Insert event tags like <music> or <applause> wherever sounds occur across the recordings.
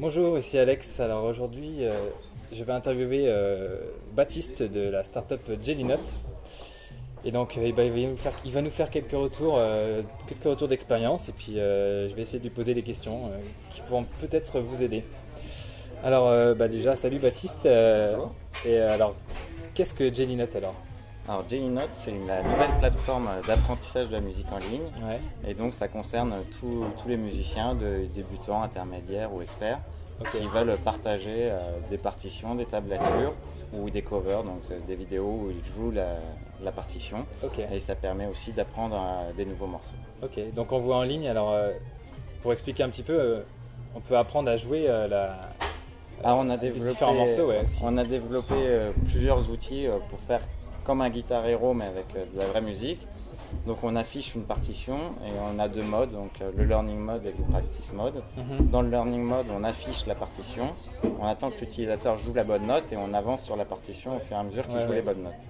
Bonjour, ici Alex. Alors aujourd'hui, euh, je vais interviewer euh, Baptiste de la startup Jellynote. Et donc, euh, il, va nous faire, il va nous faire quelques retours, quelques retours d'expérience. Et puis, je vais essayer de lui poser des questions qui pourront peut-être vous aider. Alors, bah, déjà, salut Baptiste. Bonjour. et alors, qu'est-ce que Jellynote alors? Alors Jellynote, c'est une- la nouvelle plateforme d'apprentissage de la musique en ligne. Ouais. Et donc ça concerne tous les musiciens, de débutants, intermédiaires ou experts, qui veulent partager euh, des partitions, des tablatures ou des covers, donc euh, des vidéos où ils jouent la, la partition. Et ça permet aussi d'apprendre euh, des nouveaux morceaux. Ok. Donc, on voit en ligne. Alors, pour expliquer un petit peu, on peut apprendre à jouer la. Ah, on a développé, morceaux, ouais, on a développé plusieurs outils pour faire comme un guitar hero mais avec euh, de la vraie musique. Donc on affiche une partition et on a deux modes, donc euh, le learning mode et le practice mode. Mhm. Dans le learning mode, on affiche la partition, on attend que l'utilisateur joue la bonne note et on avance sur la partition au fur et à mesure qu'il Ouais, joue ouais. les bonnes notes.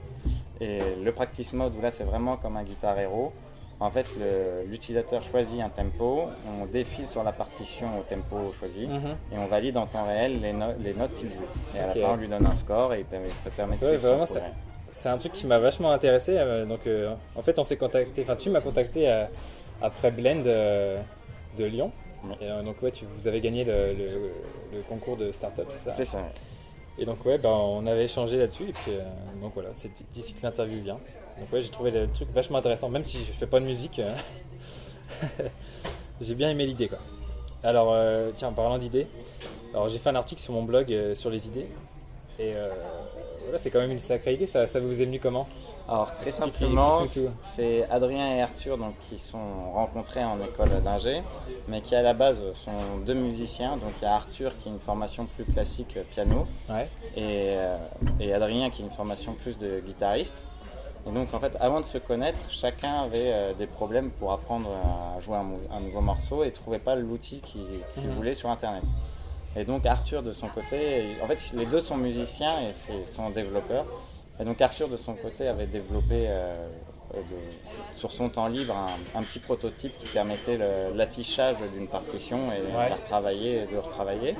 Et le practice mode, où là c'est vraiment comme un guitar hero. En fait, le- l'utilisateur choisit un tempo, on défile sur la partition au tempo choisi Mhm. et on valide en temps réel les, no- les notes qu'il joue. Et à la fin, on lui donne un score et ça permet de Ouais, suivre vraiment. C'est un truc qui m'a vachement intéressé. euh, donc, euh, en fait, on s'est contacté. Enfin, tu m'as contacté euh, après Blend de Lyon. Et, donc, ouais, tu, vous avez gagné le, le- le concours de start-up, c'est ça? C'est ça. Et donc, ouais, ben, on avait échangé là-dessus. Et puis, donc voilà, c'est d'ici que l'interview vient. Donc, ouais, j'ai trouvé le truc vachement intéressant, même si je fais pas de musique. euh, <laughs> j'ai bien aimé l'idée, quoi. Alors, tiens, en parlant d'idées, alors j'ai fait un article sur mon blog sur les idées. Et voilà, c'est quand même une sacrée idée. Ça, ça vous est venu comment Alors très simplement, c'est Adrien et Arthur donc, qui sont rencontrés en école d'ingé, mais qui à la base sont deux musiciens. Donc il y a Arthur qui a une formation plus classique euh, piano Ouais. et, euh, et Adrien qui a une formation plus de guitariste. Et donc en fait, avant de se connaître, chacun avait euh, des problèmes pour apprendre à jouer un, nouveau morceau et trouvait pas l'outil qu'il qu'il Mhm. voulait sur Internet. Et donc Arthur de son côté, en fait les deux sont musiciens et sont développeurs. Et donc Arthur de son côté avait développé euh, euh, de- sur son temps libre un, un petit prototype qui permettait l'affichage d'une partition et de Ouais. la retravailler et de retravailler.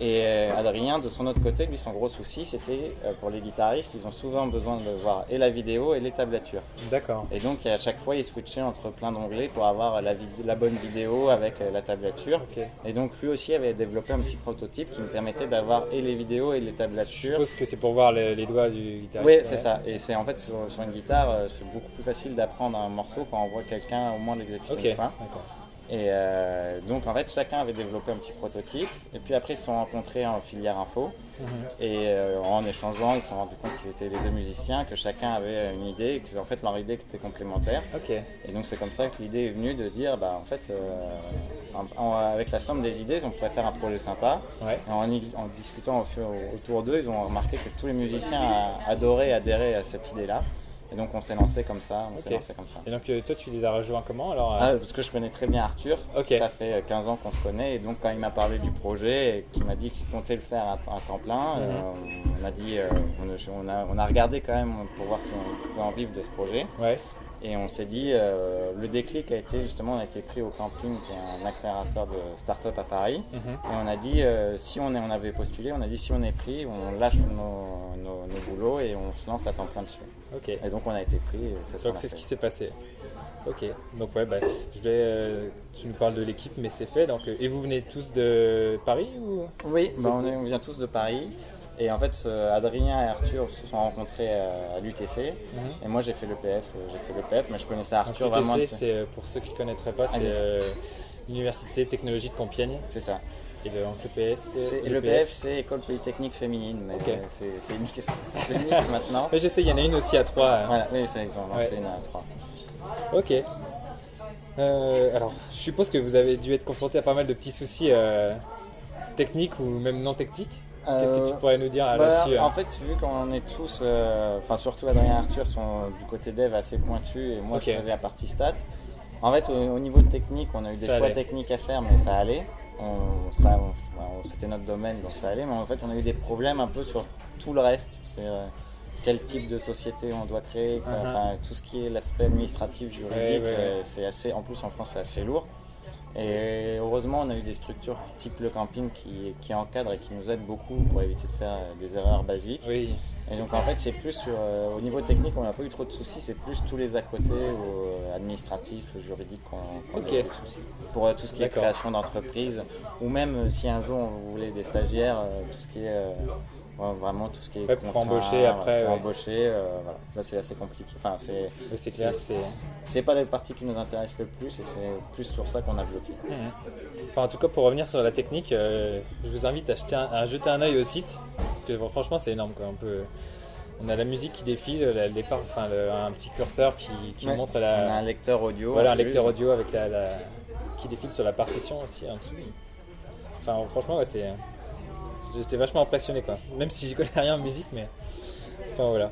Et euh, Adrien, de son autre côté, lui, son gros souci, c'était euh, pour les guitaristes, ils ont souvent besoin de voir et la vidéo et les tablatures. D'accord. Et donc, à chaque fois, il switchait entre plein d'onglets pour avoir la, bonne vidéo avec euh, la tablature. Ok. Et donc, lui aussi avait développé un petit prototype qui me permettait d'avoir et les vidéos et les Je tablatures. suppose que c'est pour voir les, les doigts du guitariste. Oui, ouais. c'est ça. Et c'est en fait sur, sur une guitare, c'est beaucoup plus facile d'apprendre un morceau quand on voit quelqu'un au moins l'exécuter Ok. une fois. D'accord. Et euh, donc en fait, chacun avait développé un petit prototype. Et puis après, ils se sont rencontrés en filière info. Mhm. Et euh, en échangeant, ils se sont rendus compte qu'ils étaient les deux musiciens, que chacun avait une idée, et que en fait leur idée était complémentaire. Et donc c'est comme ça que l'idée est venue de dire, bah en fait, euh, en- en- avec la somme des idées, on pourrait faire un projet sympa. Ouais. Et en, discutant au autour d'eux, ils ont remarqué que tous les musiciens adoraient adhérer à cette idée-là. Et donc on s'est lancé comme ça, on s'est lancé comme ça. Et donc, euh, toi, tu les as rejoints comment alors euh, Ah, parce que je connais très bien Arthur, Ok. ça fait euh, 15 ans qu'on se connaît, et donc quand il m'a parlé du projet et qu'il m'a dit qu'il comptait le faire à, à temps plein, Mhm. euh, on a dit, euh, on, a, on a- on a regardé quand même pour voir si on pouvait en vivre de ce projet, Ouais. et on s'est dit, euh, le déclic a été justement, on a été pris au camping, qui est un accélérateur de start-up à Paris, Mhm. et on a dit, euh, si on, est, on avait postulé, on a dit si on est pris, on lâche nos, nos, nos boulots et on se lance à temps plein dessus. Ok. Et donc on a été pris, c'est Donc c'est ce qui s'est passé. Ok. Donc ouais, bah, je vais. euh, tu nous parles de l'équipe, mais c'est fait. Donc euh, et vous venez tous de Paris ou? Oui, bah, on, est- on vient tous de Paris. Et en fait, euh, Adrien et Arthur se sont rencontrés euh, à l'UTC. Et moi, j'ai fait le PF. J'ai fait le PF, mais je connaissais Arthur Donc, vraiment. UTC, c'est euh, pour ceux qui connaîtraient pas, c'est l'université technologie de Compiègne. C'est ça. Et le, donc, le PS, C'est- c'est le PF, c'est École Polytechnique Féminine. Mais Ok. euh, c'est c'est mix, <laughs> c'est mix maintenant. Ouais, je sais, il y en a une aussi à trois. hein. Voilà, oui, c'est- lancé Ouais. une à trois. Ok. Euh, alors, je suppose que vous avez dû être confronté à pas mal de petits soucis euh, techniques ou même non techniques. Qu'est-ce que tu pourrais nous dire Bah, là-dessus En hein fait, vu qu'on est tous, euh, enfin surtout Adrien et Arthur sont du côté dev assez pointus et moi Ok. je faisais la partie stats. En fait, au, au niveau de technique, on a eu des Ça choix allait. techniques à faire, mais ça allait. On- ça, on- C'était notre domaine, donc ça allait. Mais en fait, on a eu des problèmes un peu sur tout le reste. C'est euh, quel type de société on doit créer, quoi. Enfin tout ce qui est l'aspect administratif, juridique, Ouais, ouais, ouais. euh, c'est assez. En plus, en France, c'est assez lourd. Et heureusement, on a eu des structures type le camping qui, qui encadrent et qui nous aident beaucoup pour éviter de faire des erreurs basiques. Oui. Et donc en fait, c'est plus sur, euh, au niveau technique, on n'a pas eu trop de soucis, c'est plus tous les à côté, euh, administratifs, juridiques, qu'on a eu des soucis. Pour euh, tout ce qui est création d'entreprise, ou même euh, si un jour on voulait des stagiaires, euh, tout ce qui est euh, ouais, vraiment tout ce qui est Ouais, pour contrat, embaucher après, pour ouais. embaucher, euh, voilà. ça c'est assez compliqué. Enfin, c'est c'est clair. C'est- c'est- pas la partie qui nous intéresse le plus, et c'est plus sur ça qu'on a bloqué. Mhm. Enfin, en tout cas, pour revenir sur la technique, euh, je vous invite à, jeter un- à jeter un œil au site. Parce que bon, franchement, c'est énorme. Quoi. On, peut, on a la musique qui défile, la- les par- enfin, le- un petit curseur qui, montre On a un la, lecteur audio. voilà, un plus. lecteur audio avec la, la- qui défile sur la partition aussi en dessous. Enfin, franchement, ouais, c'est. J'étais vachement impressionné, quoi. Même si je connais rien en musique, mais. Enfin, voilà.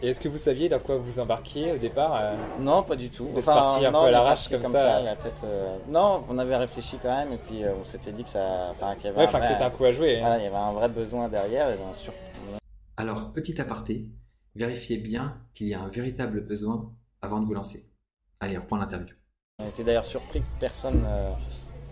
Et est-ce que vous saviez dans quoi vous embarquiez au départ euh, Non, pas du tout. Vous êtes parti un non, peu à l'arrache comme ça. la tête, euh, Non, on avait réfléchi quand même et puis euh, on s'était dit que ça, enfin, qu'il y avait Ouais, un enfin, que vrai- c'était un coup à jouer. hein. Il y avait un vrai besoin derrière et on sur... Alors, petit aparté, vérifiez bien qu'il y a un véritable besoin avant de vous lancer. Allez, on reprend l'interview. on était d'ailleurs surpris que personne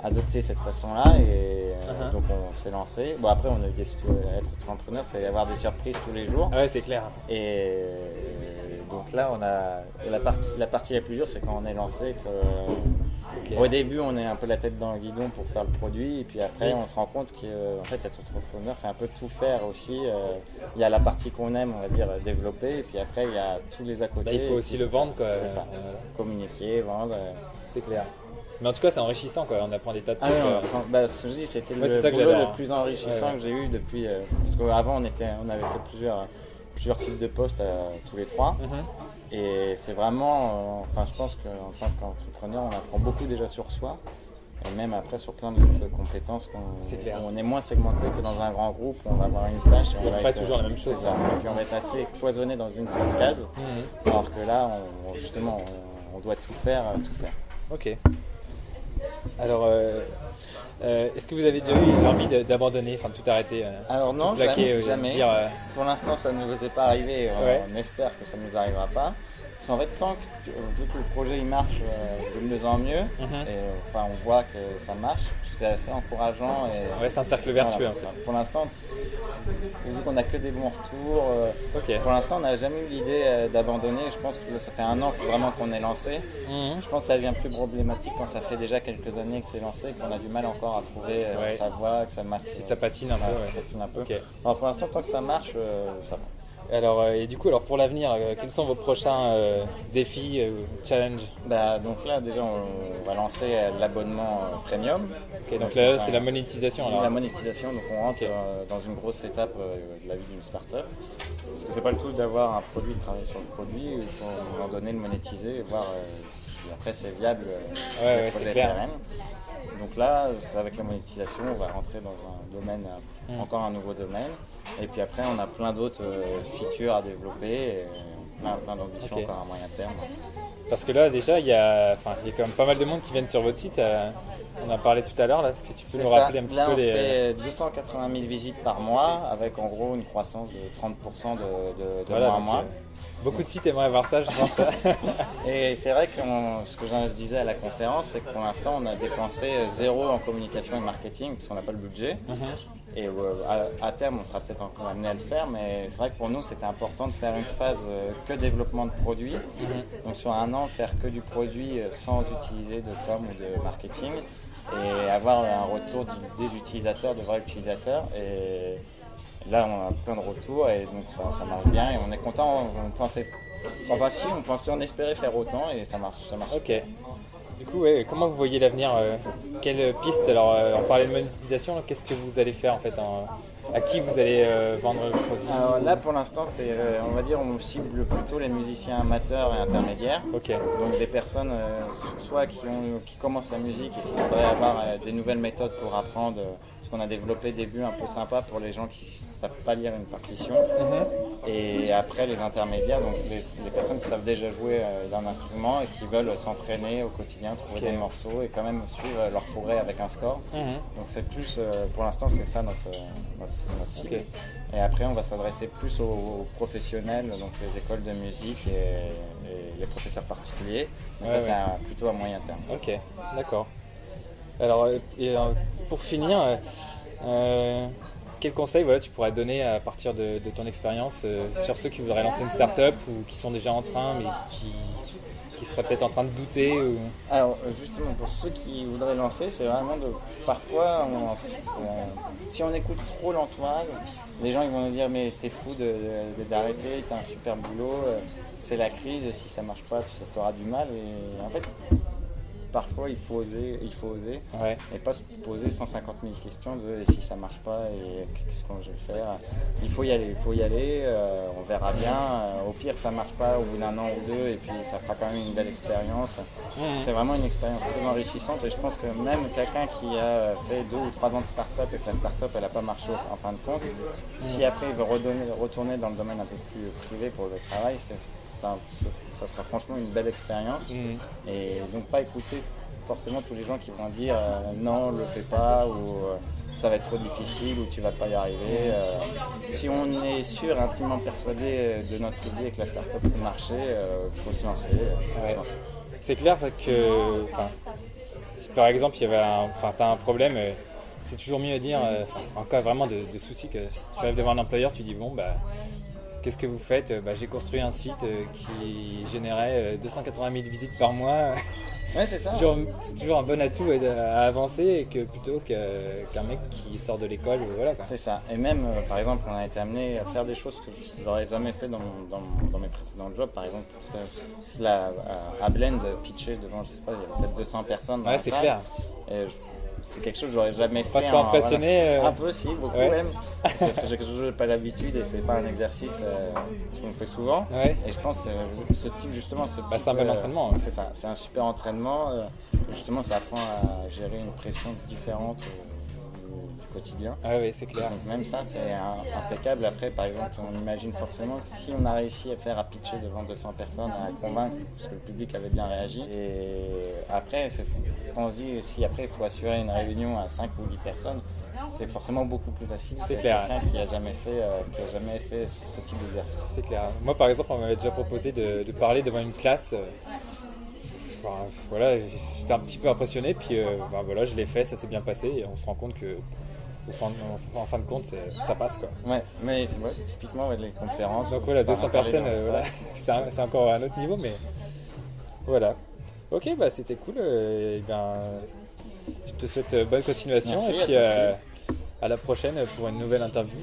euh, adoptait cette façon-là et euh, Uh-huh. donc on s'est lancé. Bon après, on a eu des euh, être entrepreneur, c'est avoir des surprises tous les jours. Ah ouais, c'est clair. Et euh, donc là, on a la partie la partie la plus dure, c'est quand on est lancé. Que. Au début, on est un peu la tête dans le guidon pour faire le produit, et puis après, on se rend compte qu'en fait, être entrepreneur, c'est un peu tout faire aussi. Euh, Il y a la partie qu'on aime, on va dire, développer, et puis après, il y a tous les à côté. Bah, il faut aussi le vendre, quoi. C'est ça. Euh, Communiquer, vendre. euh. c'est clair. Mais en tout cas, c'est enrichissant, quoi. On apprend des tas de Ah trucs. non, bah, ce que je dis, c'était Ouais, le boulot le hein. plus enrichissant Ouais, ouais. que j'ai eu depuis. euh, parce qu'avant, on, était, on avait fait plusieurs, plusieurs types de postes euh, tous les trois. mhm. Et c'est vraiment, euh, enfin je pense qu'en tant qu'entrepreneur, on apprend beaucoup déjà sur soi, et même après sur plein d'autres compétences qu'on C'est clair. on est moins segmenté que dans un grand groupe, on va avoir une tâche et on, On va être, toujours la même c'est chose. ça. Et puis on va être assez cloisonné dans une seule case, Mhm. alors que là, on- on- justement, on, on doit tout faire, tout faire. Ok. Alors, euh, euh, est-ce que vous avez déjà eu l'envie d'abandonner, enfin de tout arrêter euh, Alors non, plaquer, jamais, euh, se jamais. dire, Pour l'instant, ça ne nous est pas arrivé. Ouais. On espère que ça ne nous arrivera pas. Parce qu'en fait, tant que, vu que le projet il marche euh, de mieux en mieux, Mhm. et enfin, on voit que ça marche, c'est assez encourageant. Et, Ouais, c'est un cercle vertueux, Voilà. Pour l'instant, vu qu'on n'a que des bons retours, euh, Ok. pour l'instant, on n'a jamais eu l'idée euh, d'abandonner. Je pense que là, ça fait un an que vraiment qu'on est lancé. Mhm. Je pense que ça devient plus problématique quand ça fait déjà quelques années que c'est lancé, qu'on a du mal encore à trouver euh, Ouais. sa voie, que ça marche. Si ça patine un peu, ouais. ça patine un peu. Ok. Alors pour l'instant, tant que ça marche, euh, ça va. Alors, euh, et du coup, alors pour l'avenir, euh, quels sont vos prochains euh, défis, euh, challenges Bah, donc là, déjà, on va lancer l'abonnement premium. Donc là, c'est la monétisation. Alors. la monétisation, donc on rentre dans une grosse étape de la vie d'une start-up. Parce que c'est pas le tout d'avoir un produit, de travailler sur le produit, il faut à un moment donné le monétiser et voir si après c'est viable. Ouais, ouais, c'est clair. Donc là, avec la monétisation, on va rentrer dans un domaine, euh, Mm. encore un nouveau domaine. Et puis après, on a plein d'autres euh, features à développer, et plein, plein d'ambitions encore à moyen terme. Parce que là, déjà, il y, a, enfin, il y a quand même pas mal de monde qui viennent sur votre site. euh, on en parlait tout à l'heure. là. Est-ce que tu peux nous ça. rappeler un petit Là, peu on les. fait 280 000 visites par mois, avec en gros une croissance de 30% de, de, de Voilà, mois à mois. euh, beaucoup de sites aimeraient avoir ça, je pense. <laughs> Et c'est vrai que on- ce que je disais à la conférence, c'est que pour l'instant, on a dépensé zéro en communication et marketing, parce qu'on n'a pas le budget. Mhm. Et euh, à, terme, on sera peut-être encore amené à le faire, mais c'est vrai que pour nous, c'était important de faire une phase euh, que développement de produits. Mhm. Donc sur un an, faire que du produit euh, sans utiliser de com ou de marketing et avoir un retour des utilisateurs, de vrais utilisateurs. Et là, on a plein de retours et donc ça, ça marche bien et on est content. On, on pensait, enfin si, on pensait, on espérait faire autant et ça marche, ça marche. ok. Du coup, ouais, comment vous voyez l'avenir euh, Quelle piste Alors, euh, on parlait de monétisation. Qu'est-ce que vous allez faire en fait en- À qui vous allez euh, vendre le produit Alors là, pour l'instant, c'est, euh, on va dire, on cible plutôt les musiciens amateurs et intermédiaires. Ok. Donc des personnes euh, so- soit qui, ont, qui commencent la musique et qui voudraient avoir des nouvelles méthodes pour apprendre, euh, ce qu'on a développé des vues un peu sympas pour les gens qui savent pas lire une partition. Mhm. Et après les intermédiaires, donc les, les personnes qui savent déjà jouer euh, d'un instrument et qui veulent s'entraîner au quotidien, trouver des morceaux et quand même suivre leur progrès avec un score. Mhm. Donc c'est plus, euh, pour l'instant c'est ça notre, notre, notre cible. Ok. Et après on va s'adresser plus aux, aux professionnels, donc les écoles de musique et, et les professeurs particuliers. Mais Ouais, ça ouais. c'est un- plutôt à moyen terme. Ok, d'accord. Alors, euh, euh, pour finir, euh, euh, quel conseil voilà, tu pourrais donner à partir de, de ton expérience sur ceux qui voudraient lancer une start-up ou qui sont déjà en train mais qui, qui seraient peut-être en train de douter ou... Alors justement pour ceux qui voudraient lancer, c'est vraiment de parfois si on écoute trop l'entourage, les gens ils vont nous dire mais t'es fou de- de- d'arrêter, t'as un super boulot, c'est la crise, si ça marche pas tu auras du mal et en fait parfois il faut oser, il faut oser Ouais, et pas se poser 150 000 questions de et si ça marche pas et qu'est-ce que je vais faire? Il faut y aller, il faut y aller, euh, on verra bien. Euh, au pire, ça marche pas au bout d'un an ou deux et puis ça fera quand même une belle expérience. C'est vraiment une expérience très enrichissante et je pense que même quelqu'un qui a fait deux ou trois ans de start-up et que la start-up elle n'a pas marché en fin de compte, si après il veut redonner- retourner dans le domaine un peu plus privé pour le travail, c'est- ça, ça- ça sera franchement une belle expérience. Mhm. Et donc pas écouter forcément tous les gens qui vont dire euh, non, le fais pas ou euh, ça va être trop difficile ou tu vas pas y arriver. Euh, si on est sûr, intimement persuadé de notre idée et que la start-up peut marcher, il faut se lancer. Ouais. C'est clair que, si par exemple il y avait un, enfin, t'as un problème, c'est toujours mieux de dire, en cas vraiment de, de soucis, que si tu arrives devant un employeur, tu dis bon bah, qu'est-ce que vous faites Euh, bah, J'ai construit un site euh, qui générait euh, 280 000 visites par mois. Ouais, c'est toujours, un bon atout à, avancer et que plutôt qu'un mec qui sort de l'école, euh, voilà. C'est ça. Et même, euh, par exemple, on a été amené à faire des choses que je n'aurais jamais fait dans, mon- dans, mon- dans mes précédents jobs. Par exemple, tout à, à Blend, pitcher devant, je sais pas, il y avait peut-être 200 personnes dans Ouais, c'est salle. clair. Et je- c'est quelque chose que j'aurais jamais fait. trop en- impressionné, voilà. Un peu, si, beaucoup Ouais. même. C'est parce que j'ai toujours pas l'habitude et c'est pas un exercice euh, qu'on fait souvent. Ouais. Et je pense que euh, ce type, justement, ce Bah, c'est un bon euh, entraînement, ouais. C'est ça, c'est un super entraînement. justement, ça apprend à gérer une pression différente quotidien. Ah oui, c'est clair. Donc même ça, c'est impeccable. Après, par exemple, on imagine forcément que si on a réussi à faire à pitcher devant 200 personnes, à convaincre, parce que le public avait bien réagi. Et après, on se dit, si après il faut assurer une réunion à 5 ou 10 personnes, c'est forcément beaucoup plus facile. C'est clair. Quelqu'un qui a jamais fait, euh, qui a jamais fait ce, ce type d'exercice. C'est clair. Moi, par exemple, on m'avait déjà proposé de, de parler devant une classe. enfin, voilà, j'étais un petit peu impressionné, puis euh, ben voilà, je l'ai fait, ça s'est bien passé, et on se rend compte que, au fin, en, en fin de compte, ça passe quoi. Ouais, mais c'est vrai, c'est typiquement ouais, les conférences. Donc voilà, Enfin, 200 parler personnes, euh, voilà, <laughs> c'est encore un autre niveau, mais voilà. Ok, bah c'était cool. euh, et ben, je te souhaite euh, bonne continuation, Merci, et puis euh, à la prochaine pour une nouvelle interview.